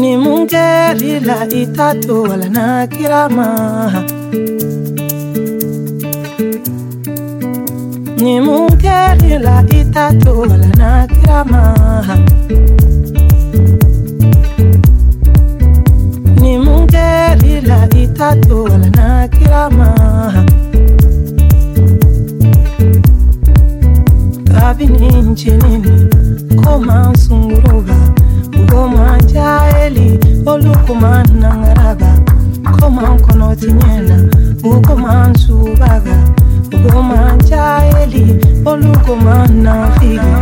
nimungerila itatu wala nakirama nimungerila itatu wala nakirama nimungerila itatu wala nakirama kabi ninjinini komansunguruba koma jaeli olukuma nangaraba koma kono tinyena ugoma nsubaga ugoma jaeli olukuma nafiga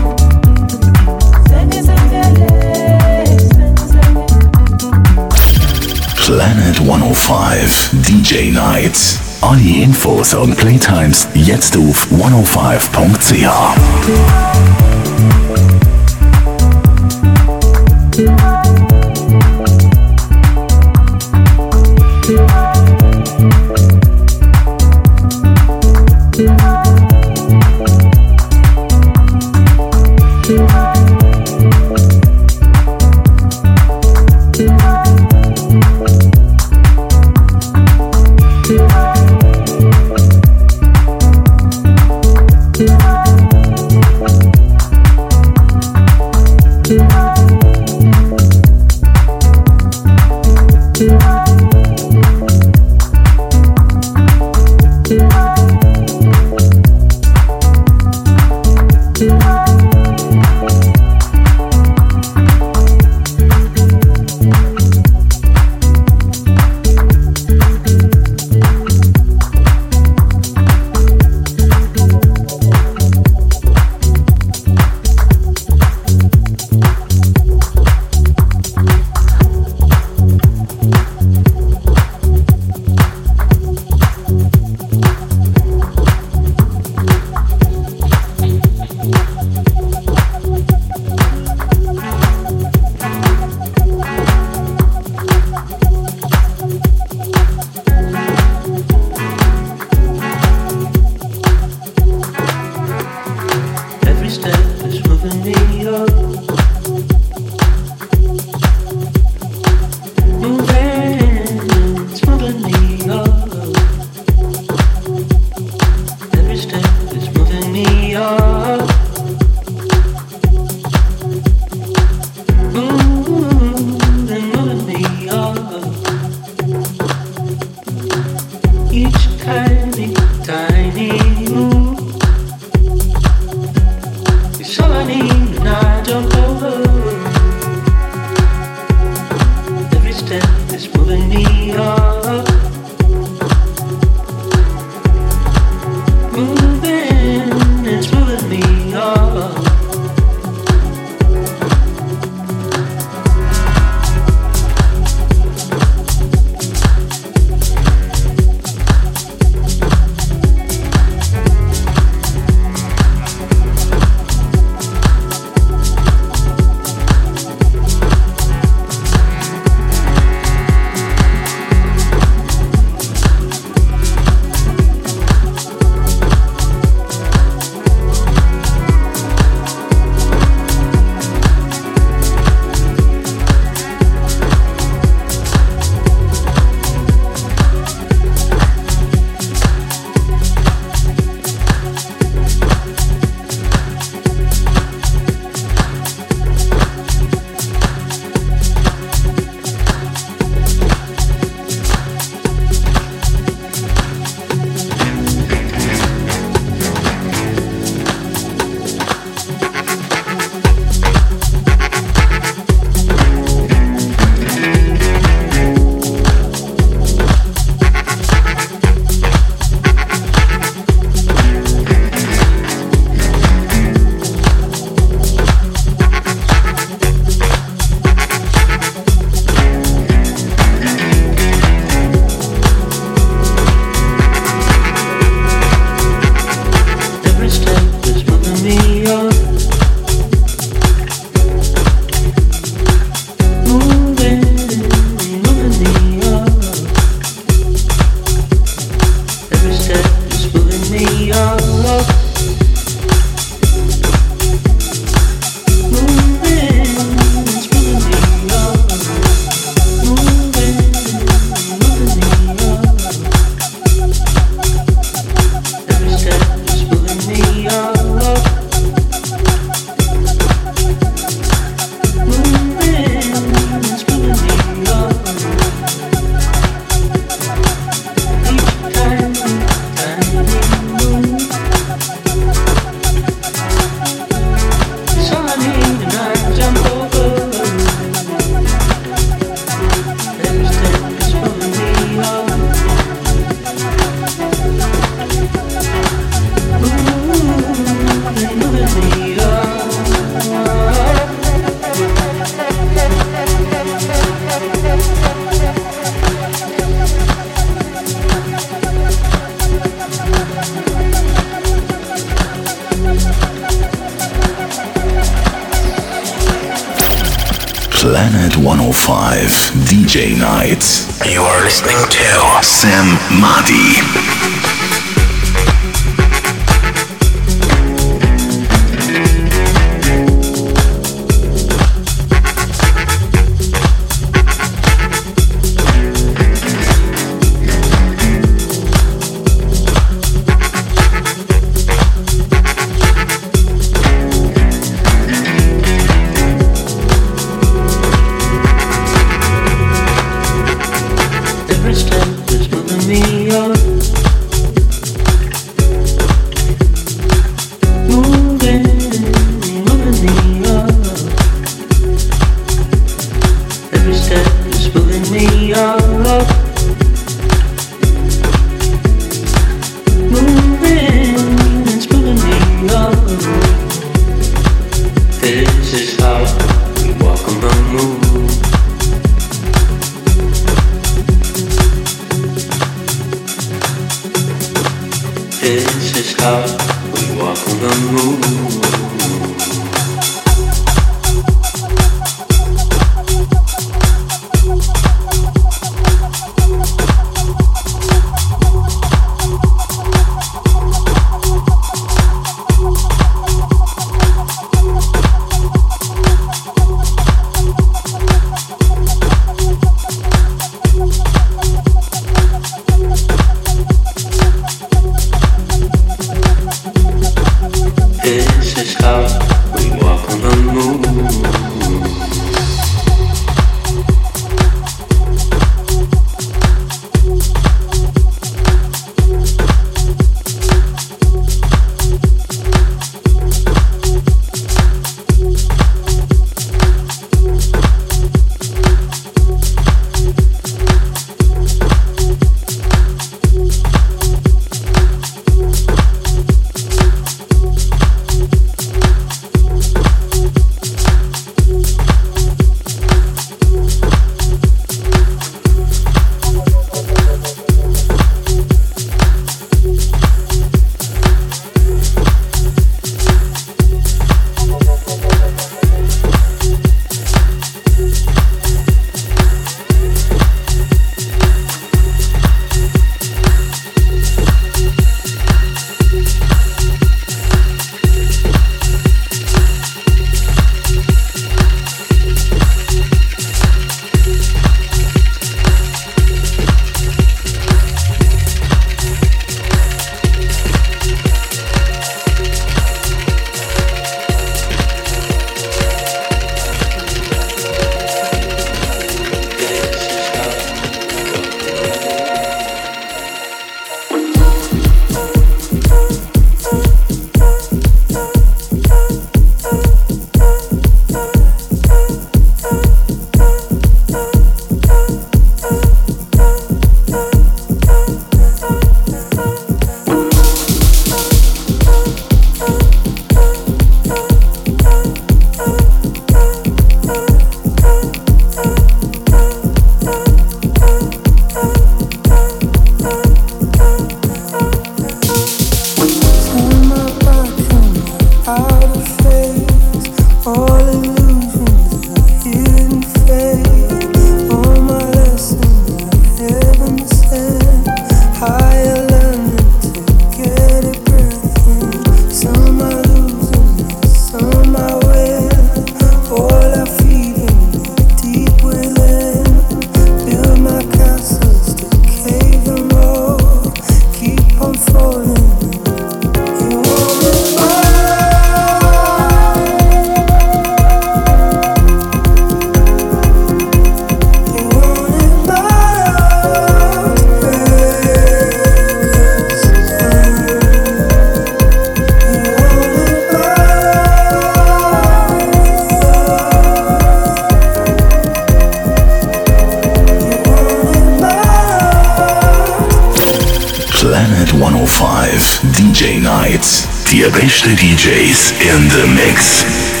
Nights. Die besten DJs in the Mix.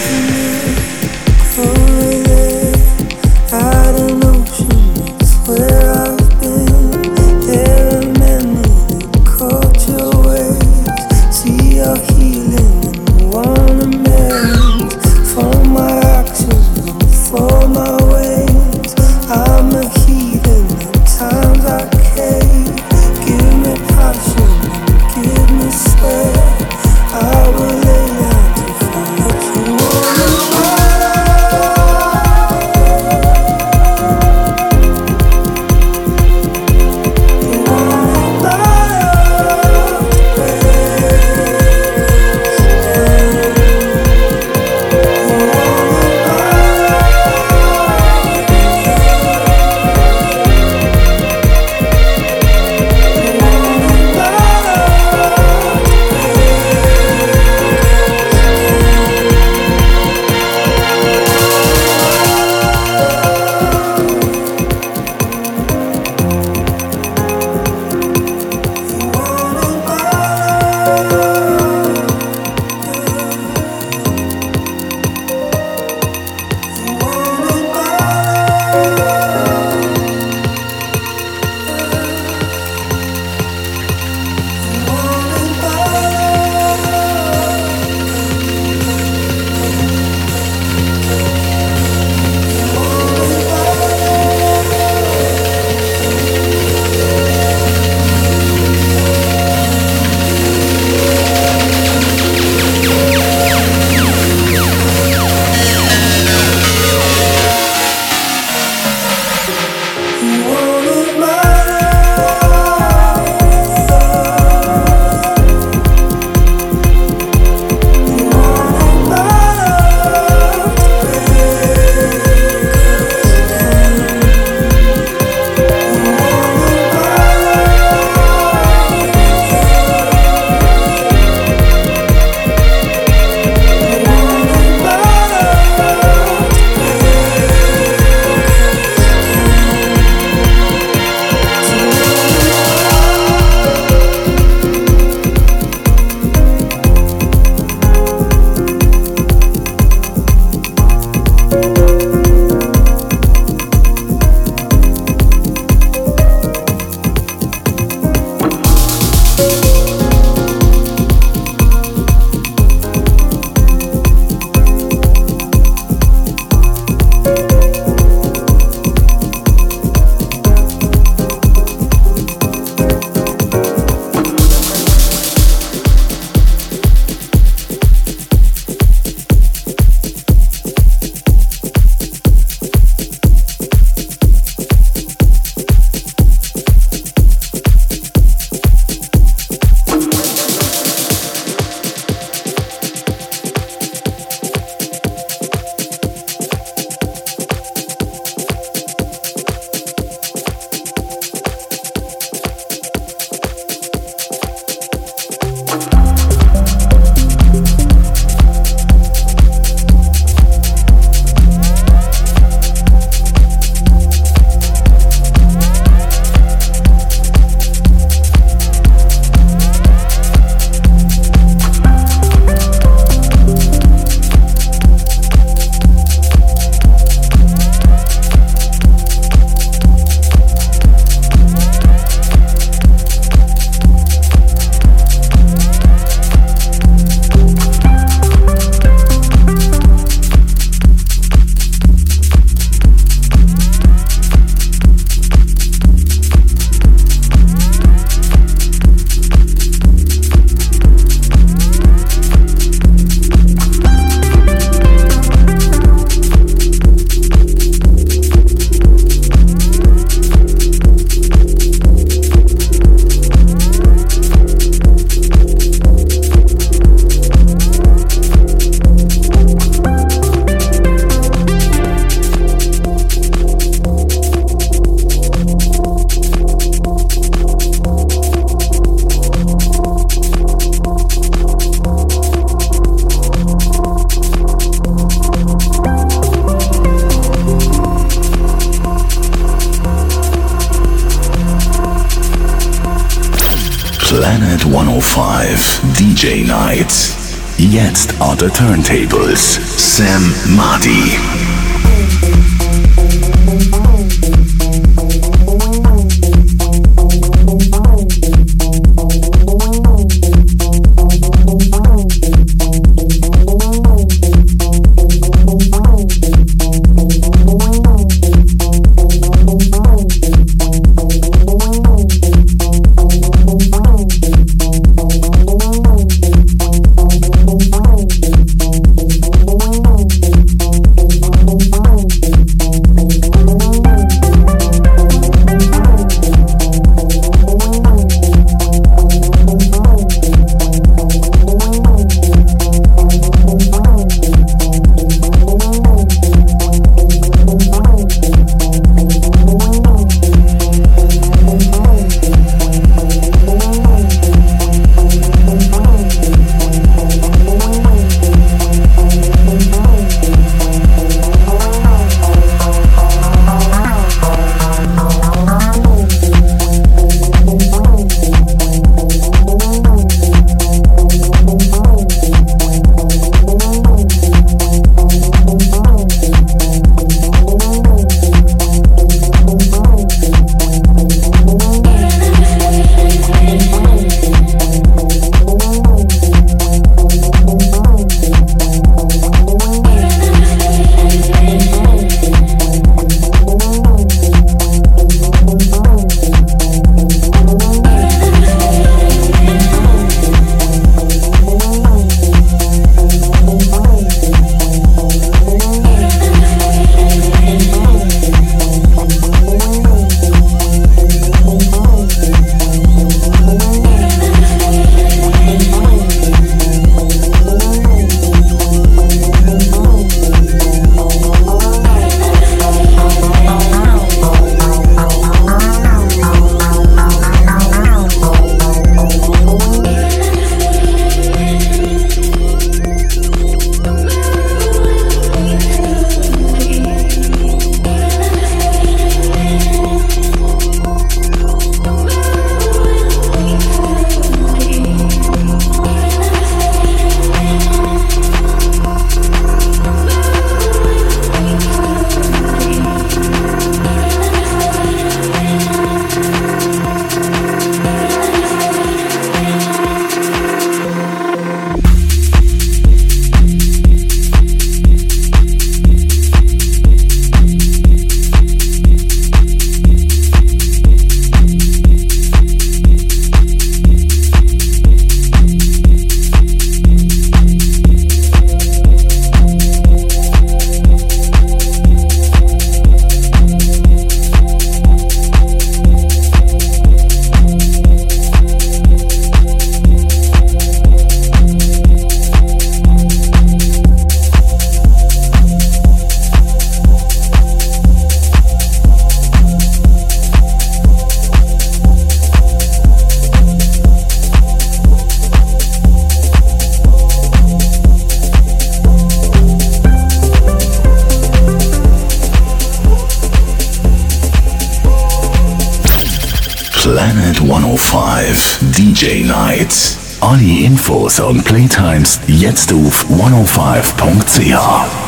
Und Playtimes jetzt auf 105.ch.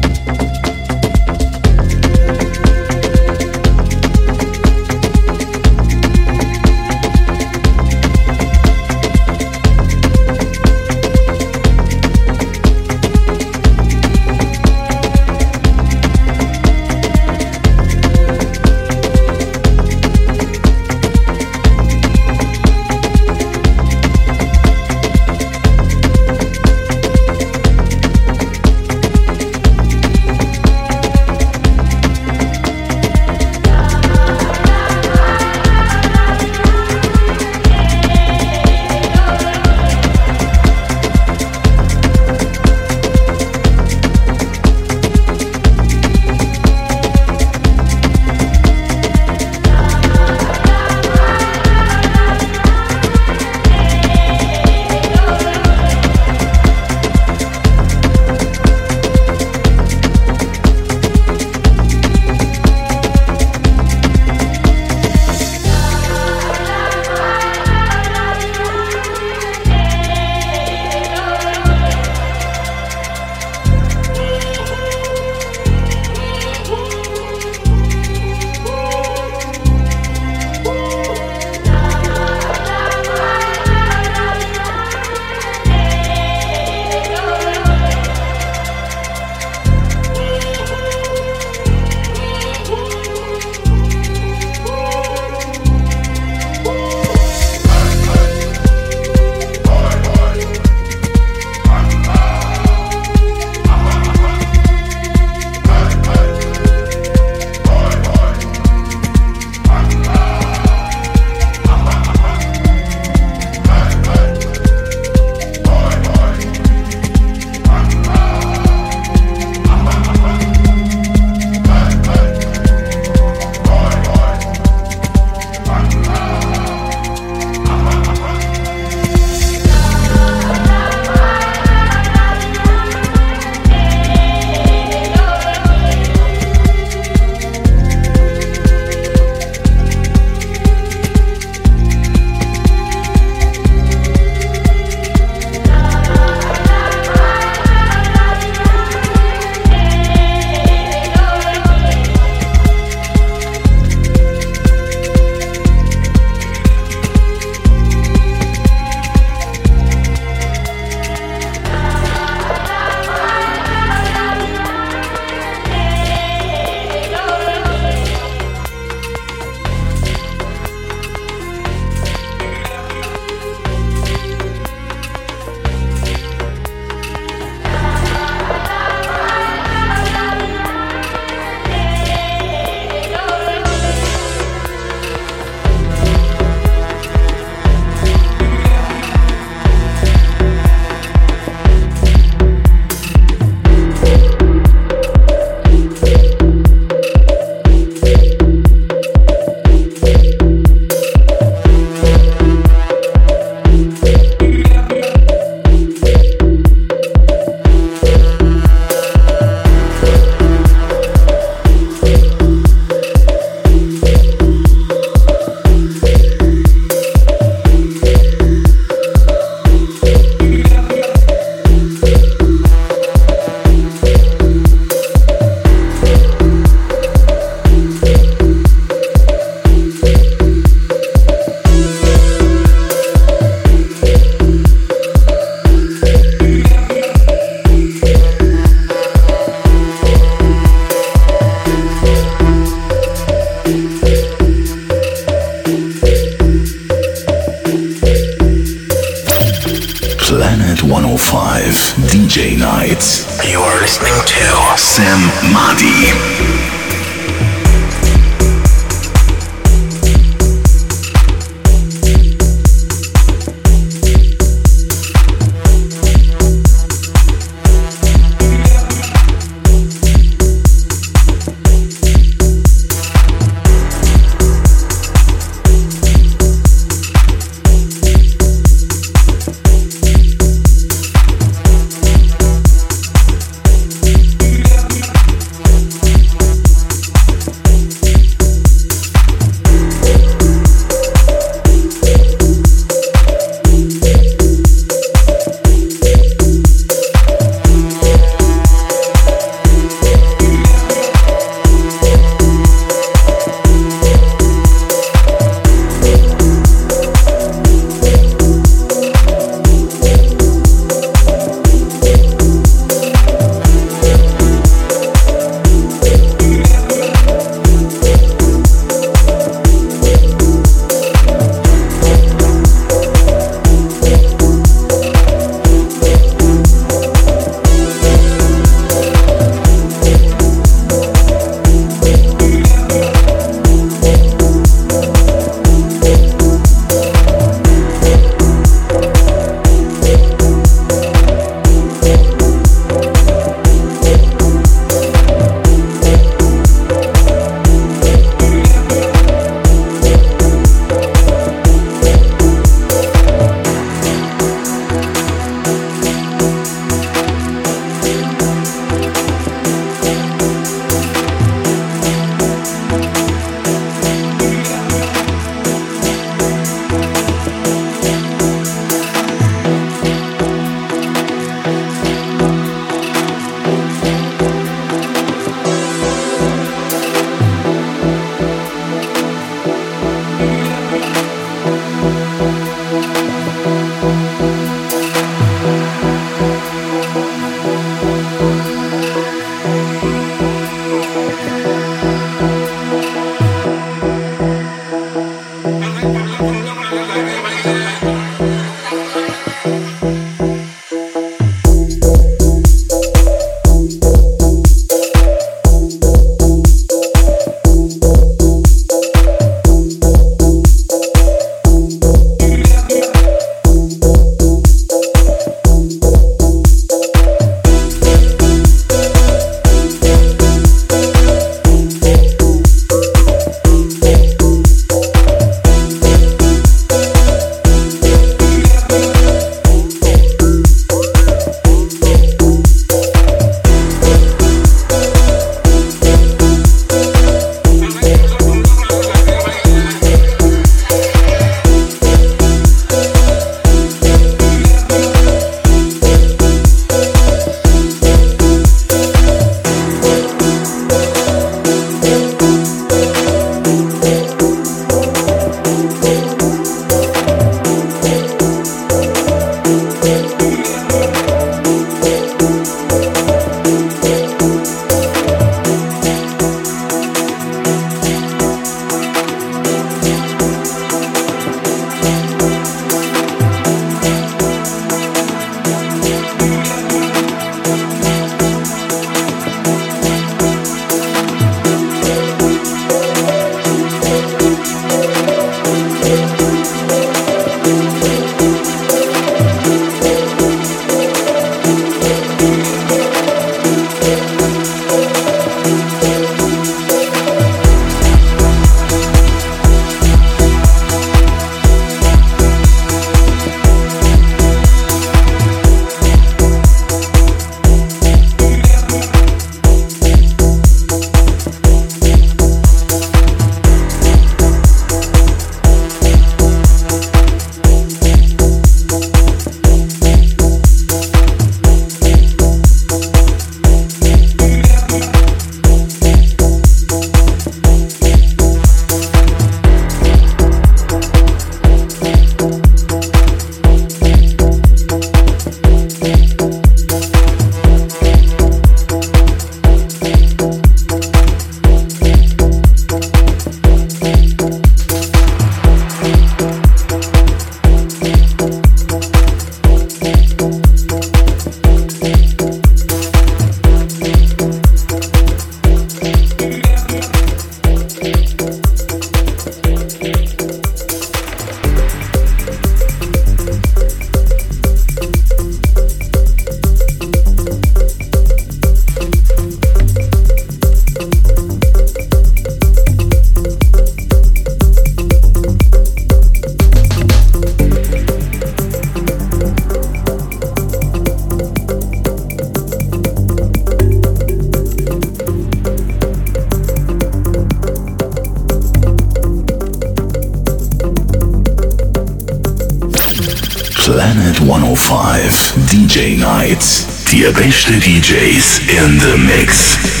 Die beste DJs in the Mix.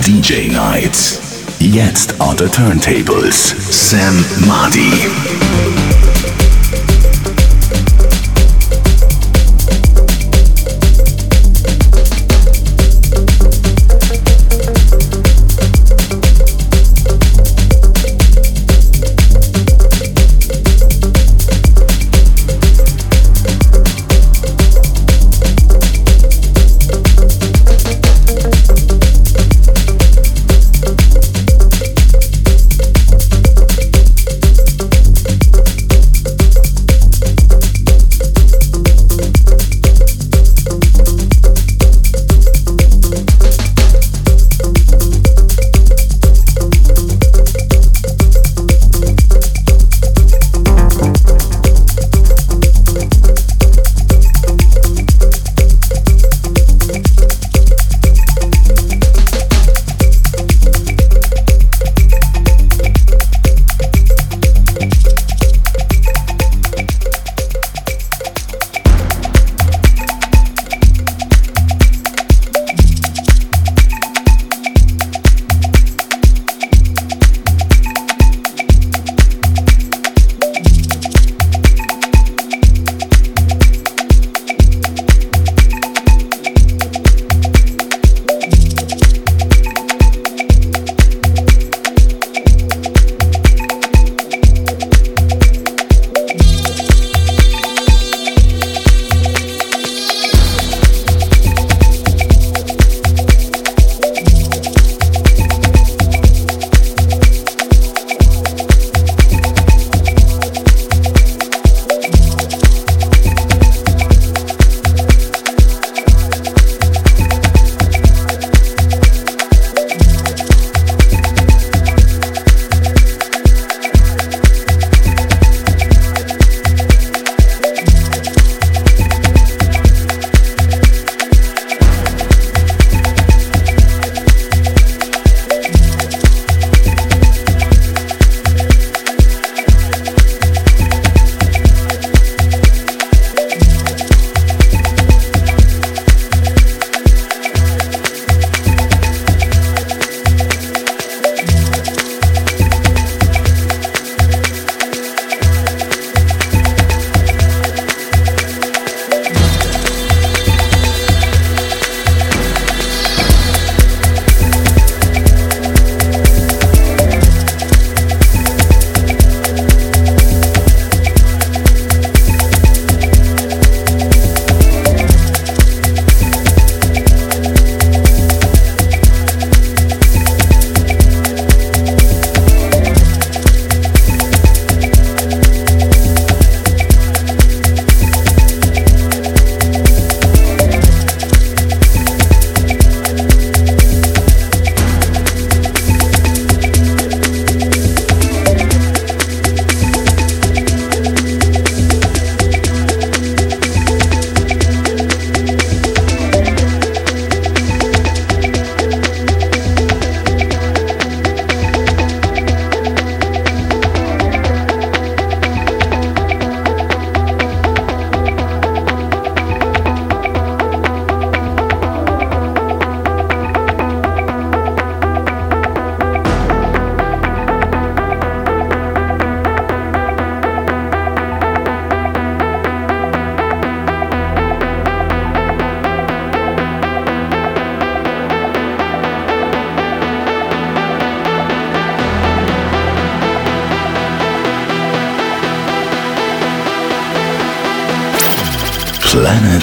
DJ Nights. Jetzt on the Turntables. Sam Mahdi.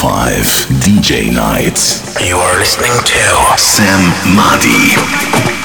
Planet 105 DJ Night. You are listening to Sam Madi.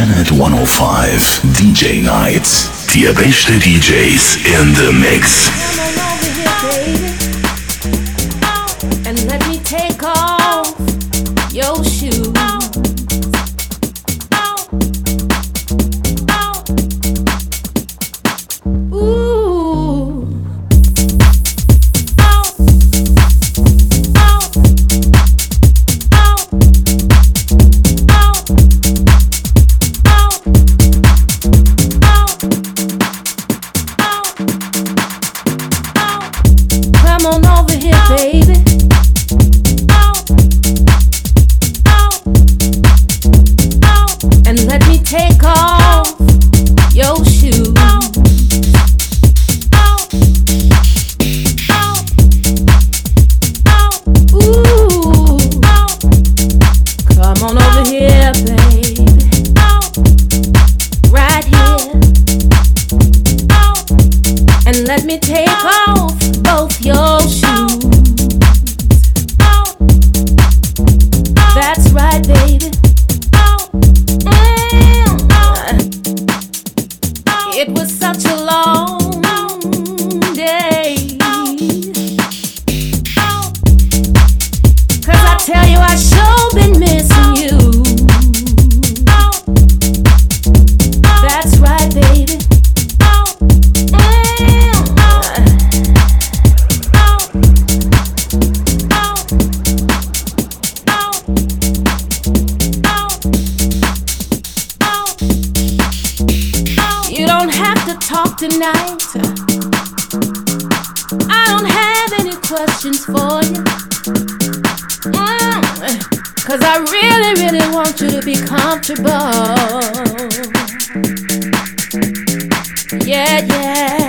Planet 105 DJ Nights. the best DJs in the mix. tonight. I don't have any questions for you. Mm, Cause I really, really want you to be comfortable. Yeah, yeah.